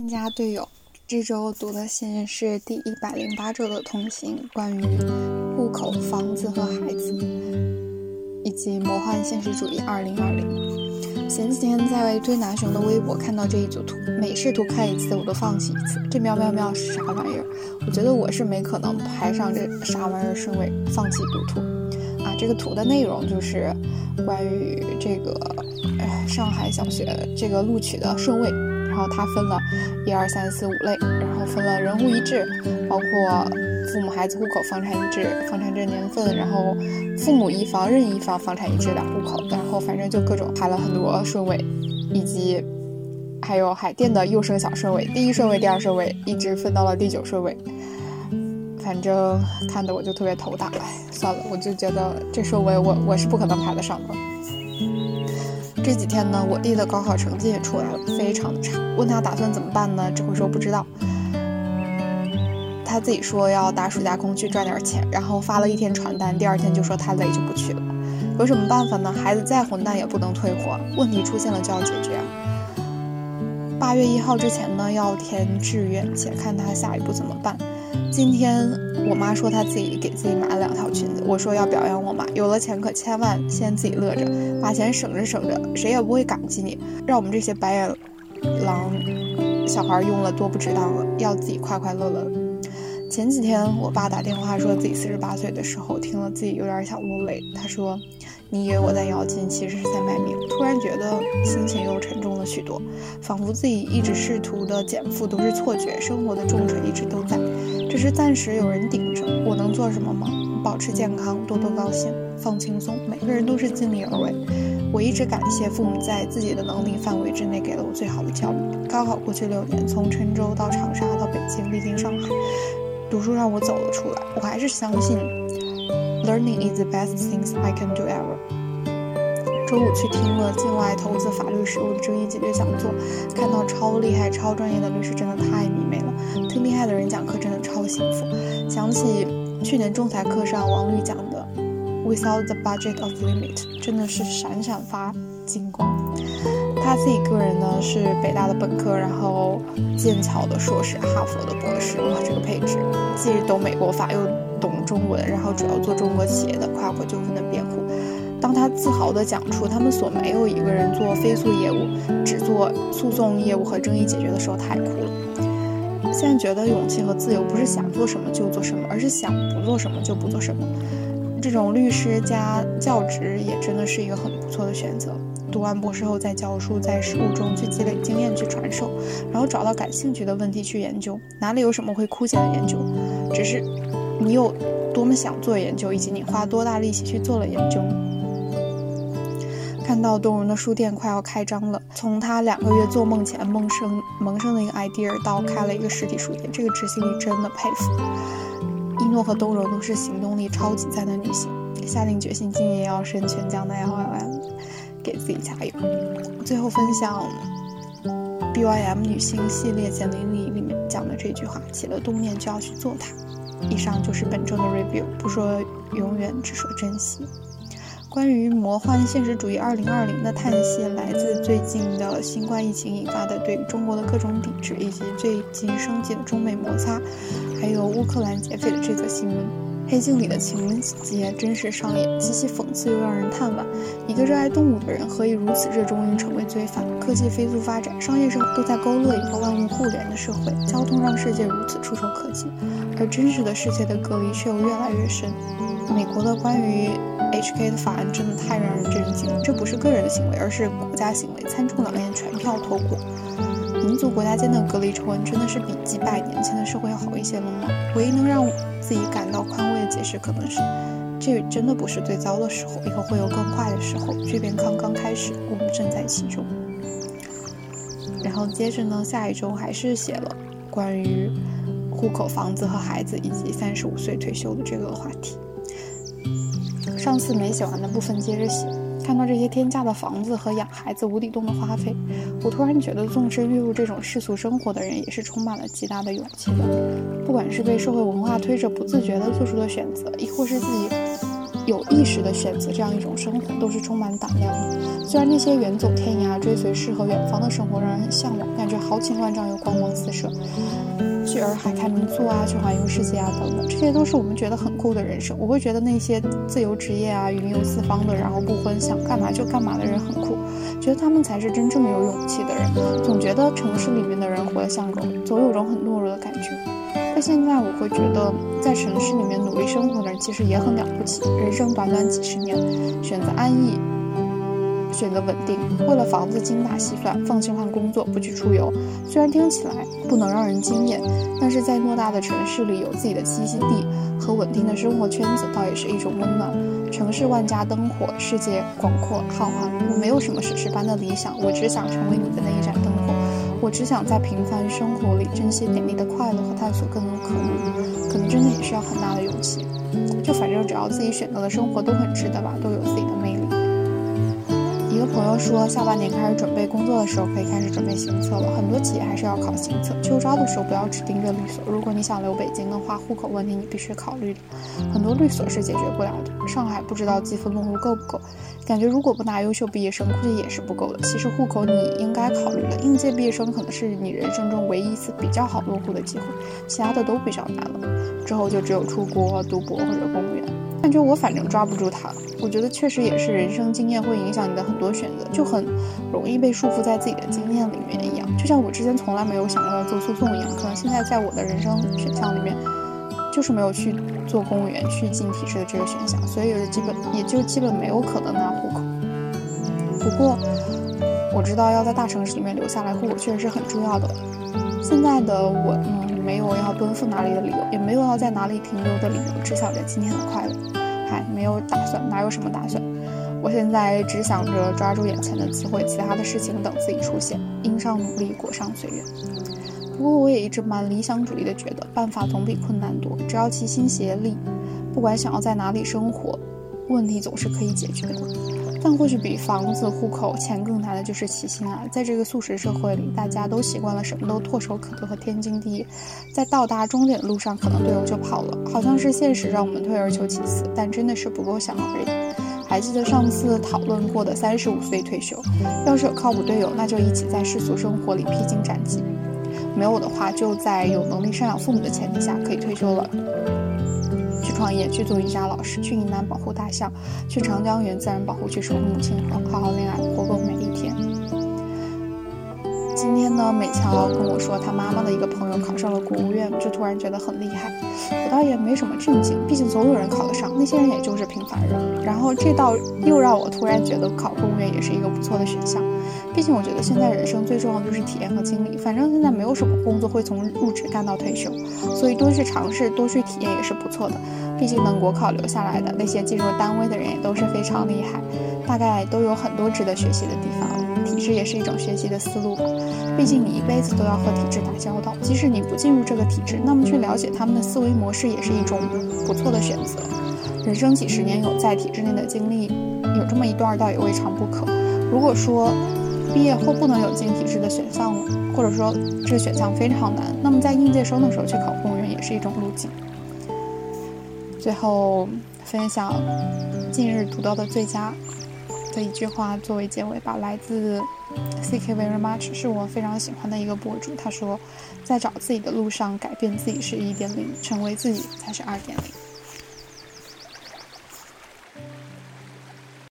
新加队友，这周读的信是第一百零八周的通信，关于户口、房子和孩子，以及魔幻现实主义二零二零。前几天在推拿熊的微博看到这一组图，每试图看一次我都放弃一次。这喵喵喵是啥玩意儿？我觉得我是没可能排上这啥玩意儿顺位，放弃读图。啊，这个图的内容就是关于这个，上海小学这个录取的顺位。然后它分了一二三四五类，然后分了人户一致，包括父母、孩子、户口、房产一致、房产证年份，然后父母一方、任意一方、房产一致两户口，然后反正就各种排了很多顺位，以及还有海淀的幼升小顺位，第一顺位、第二顺位一直分到了第九顺位，反正看得我就特别头大，哎，算了，我就觉得这顺位我我是不可能排得上的。这几天呢，我弟的高考成绩也出来了，非常的差。问他打算怎么办呢？只会说不知道。他自己说要打暑假工去赚点钱，然后发了一天传单，第二天就说太累就不去了。有什么办法呢？孩子再混蛋也不能退货，问题出现了就要解决。八月一号之前呢，要填志愿，且看他下一步怎么办。今天我妈说她自己给自己买了两条裙子，我说要表扬我妈，有了钱可千万先自己乐着，把钱省着省着，谁也不会感激你。让我们这些白眼狼小孩用了多不值当了，要自己快快乐乐。前几天我爸打电话说自己四十八岁的时候，听了自己有点想落泪。他说：“你以为我在咬金，其实是在卖命。”突然觉得心情又沉重了许多，仿佛自己一直试图的减负都是错觉，生活的重锤一直都在，只是暂时有人顶着。我能做什么吗？保持健康，多多高兴，放轻松。每个人都是尽力而为。我一直感谢父母在自己的能力范围之内给了我最好的教育。高考过去六年，从郴州到长沙到北京，历经上海。读书让我走了出来，我还是相信，learning is the best things I can do ever。周五去听了境外投资法律实务的争议解决讲座，看到超厉害、超专业的律师，真的太迷妹了。听厉害的人讲课，真的超幸福。想起去年仲裁课上王律讲的，Without the budget of limit，真的是闪闪发金光。他自己个人呢是北大的本科，然后剑桥的硕士，哈佛的博士，哇，这个配置，既懂美国法又懂中文，然后主要做中国企业的跨国纠纷的辩护。当他自豪地讲出他们所没有一个人做非诉业务，只做诉讼业务和争议解决的时候，他还哭了。现在觉得勇气和自由不是想做什么就做什么，而是想不做什么就不做什么。这种律师加教职也真的是一个很不错的选择。读完博士后再教书，在实务中去积累经验去传授，然后找到感兴趣的问题去研究。哪里有什么会枯竭的研究？只是你有多么想做研究，以及你花多大力气去做了研究。看到东荣的书店快要开张了，从他两个月做梦前萌生萌生的一个 idea 到开了一个实体书店，这个执行力真的佩服。一诺和东荣都是行动力超级赞的女性，下定决心今年要升全奖的 L L M，给自己加油。最后分享 B Y M 女性系列简历里里面讲的这句话：起了动念就要去做它。以上就是本周的 review，不说永远，只说珍惜。关于魔幻现实主义二零二零的叹息，来自最近的新冠疫情引发的对中国的各种抵制，以及最近升级的中美摩擦，还有乌克兰劫匪的这则新闻。黑镜里的情节真是上演，极其讽刺又让人叹惋。一个热爱动物的人，何以如此热衷于成为罪犯？科技飞速发展，商业生活都在勾勒一个万物互联的社会，交通让世界如此触手可及，而真实的世界的隔离却又越来越深。美国的关于 HK 的法案真的太让人震惊，这不是个人的行为，而是国家行为。参众两院全票通过，民族国家间的隔离仇恨真的是比几百年前的社会要好一些了吗？唯一能让自己感到宽慰的解释，可能是这真的不是最糟的时候，以后会有更坏的时候。这边刚刚开始，我们正在其中。然后接着呢，下一周还是写了关于户口、房子和孩子，以及三十五岁退休的这个话题。上次没写完的部分接着写，看到这些天价的房子和养孩子无底洞的花费，我突然觉得纵身跃入这种世俗生活的人也是充满了极大的勇气的。不管是被社会文化推着不自觉地做出的选择，亦或是自己有意识的选择这样一种生活，都是充满胆量的。虽然那些远走天涯、追随诗和远方的生活让人很向往，感觉豪情万丈又光芒四射，去洱海看民宿啊，去环游世界啊等等，这些都是我们觉得很酷的人生。我会觉得那些自由职业啊、云游四方的，然后不婚想干嘛就干嘛的人很酷，觉得他们才是真正有勇气的人。总觉得城市里面的人活得像狗，总有种很懦弱的感觉。但现在我会觉得，在城市里面努力生活的人其实也很了不起。人生短短几十年，选择安逸。选择稳定，为了房子精打细算，放弃换工作，不去出游。虽然听起来不能让人惊艳，但是在偌大的城市里有自己的栖息地和稳定的生活圈子，倒也是一种温暖。城市万家灯火，世界广阔浩瀚。我没有什么史诗般的理想，我只想成为你的那一盏灯火。我只想在平凡生活里珍惜点滴的快乐和探索更多可能。可能真的也需要很大的勇气。就反正只要自己选择的生活都很值得吧，都有自己的魅力。一个朋友说，下半年开始准备工作的时候，可以开始准备行测了。很多企业还是要考行测。秋招的时候不要只盯着律所，如果你想留北京的话，户口问题你必须考虑的。很多律所是解决不了的。上海不知道积分录入够不够，感觉如果不拿优秀毕业生，估计也是不够的。其实户口你应该考虑了，应届毕业生可能是你人生中唯一一次比较好落户的机会，其他的都比较难了。之后就只有出国读博或者公务员。感觉我反正抓不住他，我觉得确实也是人生经验会影响你的很多选择，就很容易被束缚在自己的经验里面一样。就像我之前从来没有想过要做诉讼一样，可能现在在我的人生选项里面，就是没有去做公务员、去进体制的这个选项，所以也基本也就基本没有可能拿户口。不过我知道要在大城市里面留下来，户口确实是很重要的。现在的我呢？没有要奔赴哪里的理由，也没有要在哪里停留的理由，只想着今天的快乐。还，没有打算，哪有什么打算？我现在只想着抓住眼前的机会，其他的事情等自己出现，因上努力，果上随缘。不过我也一直蛮理想主义的，觉得办法总比困难多，只要齐心协力，不管想要在哪里生活，问题总是可以解决的。但或许比房子、户口、钱更难的就是起心啊！在这个速食社会里，大家都习惯了什么都唾手可得和天经地义，在到达终点的路上，可能队友就跑了。好像是现实让我们退而求其次，但真的是不够想而已。还记得上次讨论过的三十五岁退休，要是有靠谱队友，那就一起在世俗生活里披荆斩棘；没有的话，就在有能力赡养父母的前提下，可以退休了。创业，去做瑜伽老师，去云南保护大象，去长江源自然保护区守护母亲河，好好恋爱，活够每一天。今天呢，美乔跟我说，他妈妈的一个朋友考上了国务院，就突然觉得很厉害。我倒也没什么震惊，毕竟总有人考得上，那些人也就是平凡人。然后这倒又让我突然觉得考公务员也是一个不错的选项。毕竟我觉得现在人生最重要的就是体验和经历，反正现在没有什么工作会从入职干到退休，所以多去尝试，多去体验也是不错的。毕竟能国考留下来的那些进入单位的人也都是非常厉害，大概都有很多值得学习的地方。体制也是一种学习的思路，毕竟你一辈子都要和体制打交道，即使你不进入这个体制，那么去了解他们的思维模式也是一种不错的选择。人生几十年有在体制内的经历，有这么一段倒也未尝不可。如果说毕业后不能有进体制的选项了，或者说这个选项非常难，那么在应届生的时候去考公务员也是一种路径。最后分享近日读到的最佳。的一句话作为结尾吧，来自 C K Very Much，是我非常喜欢的一个博主。他说，在找自己的路上，改变自己是一点零，成为自己才是二点零。